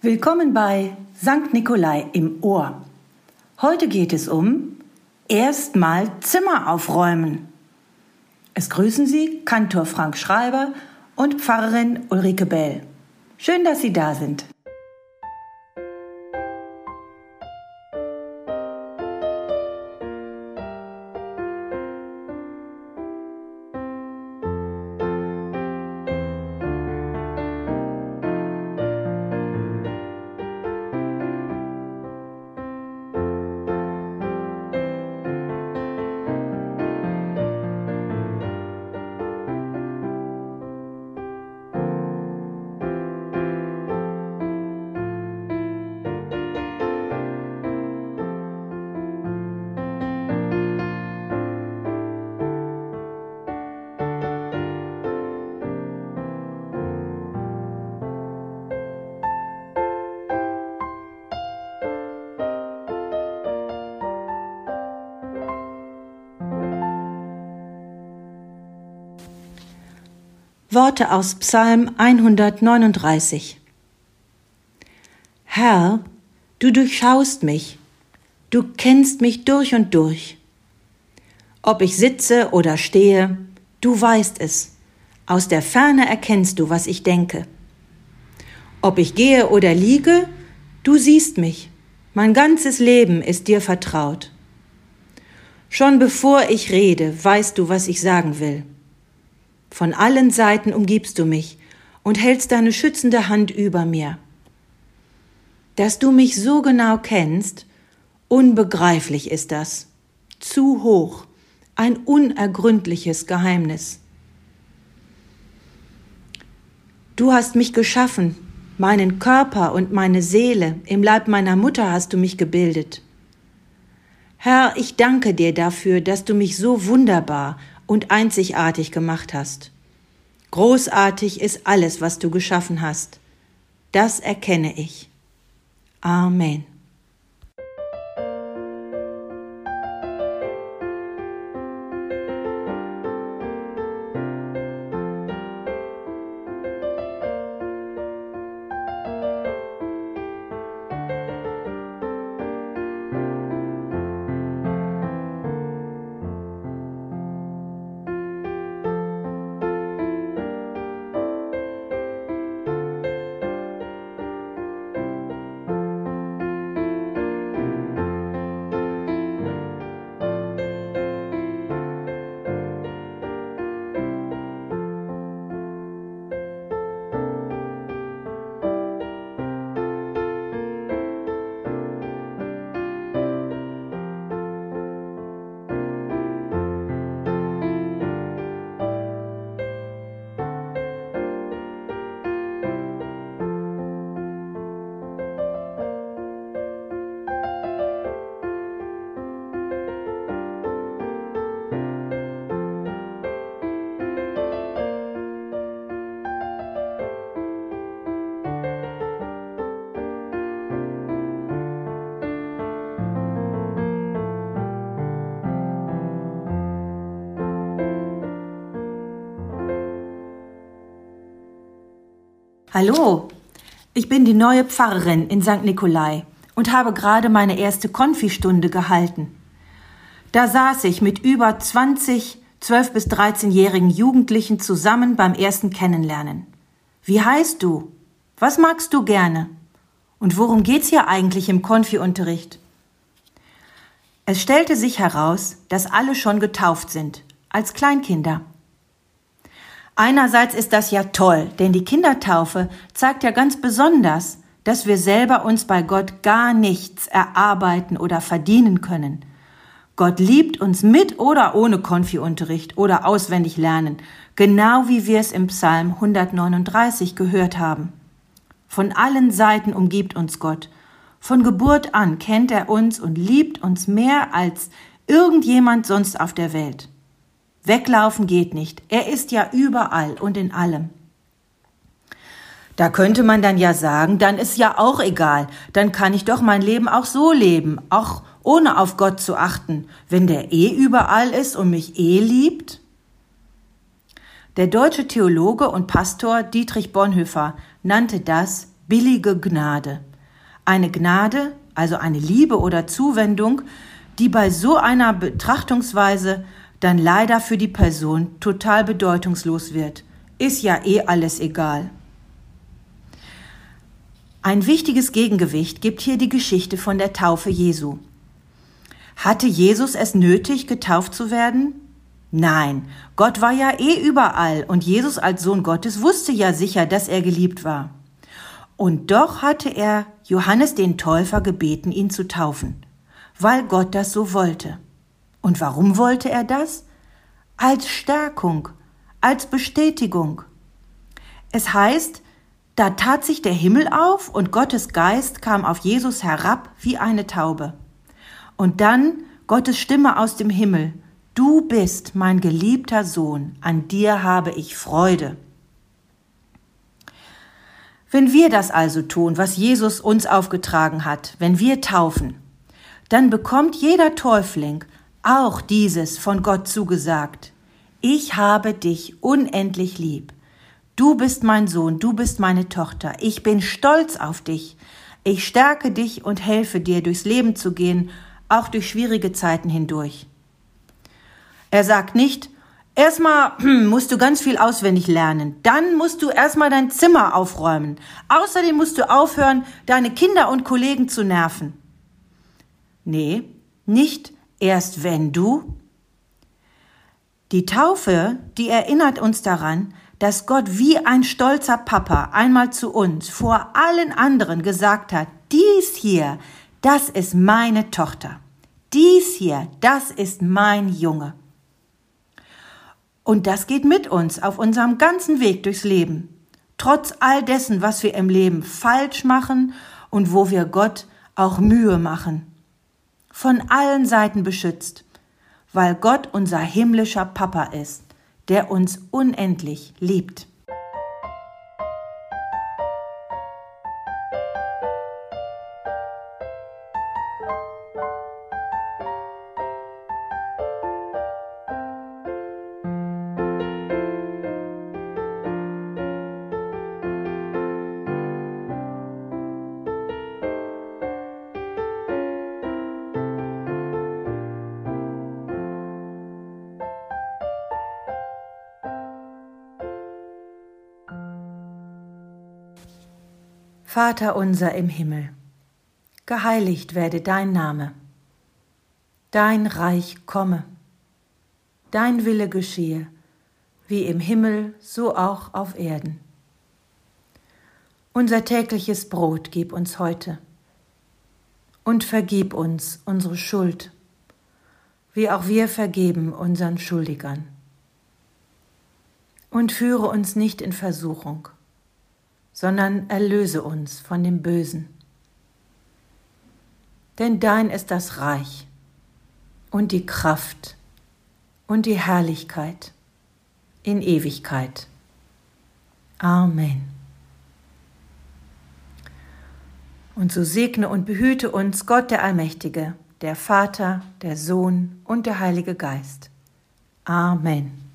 Willkommen bei St. Nikolai im Ohr. Heute geht es um erstmal Zimmer aufräumen. Es grüßen Sie Kantor Frank Schreiber und Pfarrerin Ulrike Bell. Schön, dass Sie da sind. Worte aus Psalm 139 Herr, du durchschaust mich, du kennst mich durch und durch. Ob ich sitze oder stehe, du weißt es, aus der Ferne erkennst du, was ich denke. Ob ich gehe oder liege, du siehst mich, mein ganzes Leben ist dir vertraut. Schon bevor ich rede, weißt du, was ich sagen will. Von allen Seiten umgibst du mich und hältst deine schützende Hand über mir. Dass du mich so genau kennst, unbegreiflich ist das, zu hoch, ein unergründliches Geheimnis. Du hast mich geschaffen, meinen Körper und meine Seele, im Leib meiner Mutter hast du mich gebildet. Herr, ich danke dir dafür, dass du mich so wunderbar und einzigartig gemacht hast. Großartig ist alles, was du geschaffen hast. Das erkenne ich. Amen. Hallo, ich bin die neue Pfarrerin in St. Nikolai und habe gerade meine erste Konfistunde gehalten. Da saß ich mit über 20 12 bis 13-jährigen Jugendlichen zusammen beim ersten Kennenlernen. Wie heißt du? Was magst du gerne? Und worum geht's hier eigentlich im Konfi-Unterricht? Es stellte sich heraus, dass alle schon getauft sind, als Kleinkinder. Einerseits ist das ja toll, denn die Kindertaufe zeigt ja ganz besonders, dass wir selber uns bei Gott gar nichts erarbeiten oder verdienen können. Gott liebt uns mit oder ohne Konfi-Unterricht oder auswendig lernen, genau wie wir es im Psalm 139 gehört haben. Von allen Seiten umgibt uns Gott. Von Geburt an kennt er uns und liebt uns mehr als irgendjemand sonst auf der Welt. Weglaufen geht nicht. Er ist ja überall und in allem. Da könnte man dann ja sagen, dann ist ja auch egal, dann kann ich doch mein Leben auch so leben, auch ohne auf Gott zu achten, wenn der eh überall ist und mich eh liebt? Der deutsche Theologe und Pastor Dietrich Bonhoeffer nannte das billige Gnade. Eine Gnade, also eine Liebe oder Zuwendung, die bei so einer Betrachtungsweise dann leider für die Person total bedeutungslos wird. Ist ja eh alles egal. Ein wichtiges Gegengewicht gibt hier die Geschichte von der Taufe Jesu. Hatte Jesus es nötig, getauft zu werden? Nein, Gott war ja eh überall und Jesus als Sohn Gottes wusste ja sicher, dass er geliebt war. Und doch hatte er Johannes den Täufer gebeten, ihn zu taufen, weil Gott das so wollte. Und warum wollte er das? Als Stärkung, als Bestätigung. Es heißt, da tat sich der Himmel auf und Gottes Geist kam auf Jesus herab wie eine Taube. Und dann Gottes Stimme aus dem Himmel, Du bist mein geliebter Sohn, an dir habe ich Freude. Wenn wir das also tun, was Jesus uns aufgetragen hat, wenn wir taufen, dann bekommt jeder Täufling auch dieses von Gott zugesagt. Ich habe dich unendlich lieb. Du bist mein Sohn, du bist meine Tochter. Ich bin stolz auf dich. Ich stärke dich und helfe dir, durchs Leben zu gehen, auch durch schwierige Zeiten hindurch. Er sagt nicht, erstmal musst du ganz viel auswendig lernen, dann musst du erstmal dein Zimmer aufräumen, außerdem musst du aufhören, deine Kinder und Kollegen zu nerven. Nee, nicht erst wenn du. Die Taufe, die erinnert uns daran, dass Gott wie ein stolzer Papa einmal zu uns vor allen anderen gesagt hat, dies hier, das ist meine Tochter. Dies hier, das ist mein Junge. Und das geht mit uns auf unserem ganzen Weg durchs Leben. Trotz all dessen, was wir im Leben falsch machen und wo wir Gott auch Mühe machen. Von allen Seiten beschützt, weil Gott unser himmlischer Papa ist, der uns unendlich liebt. Vater unser im Himmel, geheiligt werde dein Name, dein Reich komme, dein Wille geschehe, wie im Himmel, so auch auf Erden. Unser tägliches Brot gib uns heute und vergib uns unsere Schuld, wie auch wir vergeben unseren Schuldigern. Und führe uns nicht in Versuchung, sondern erlöse uns von dem Bösen. Denn dein ist das Reich und die Kraft und die Herrlichkeit in Ewigkeit. Amen. Und so segne und behüte uns Gott der Allmächtige, der Vater, der Sohn und der Heilige Geist. Amen.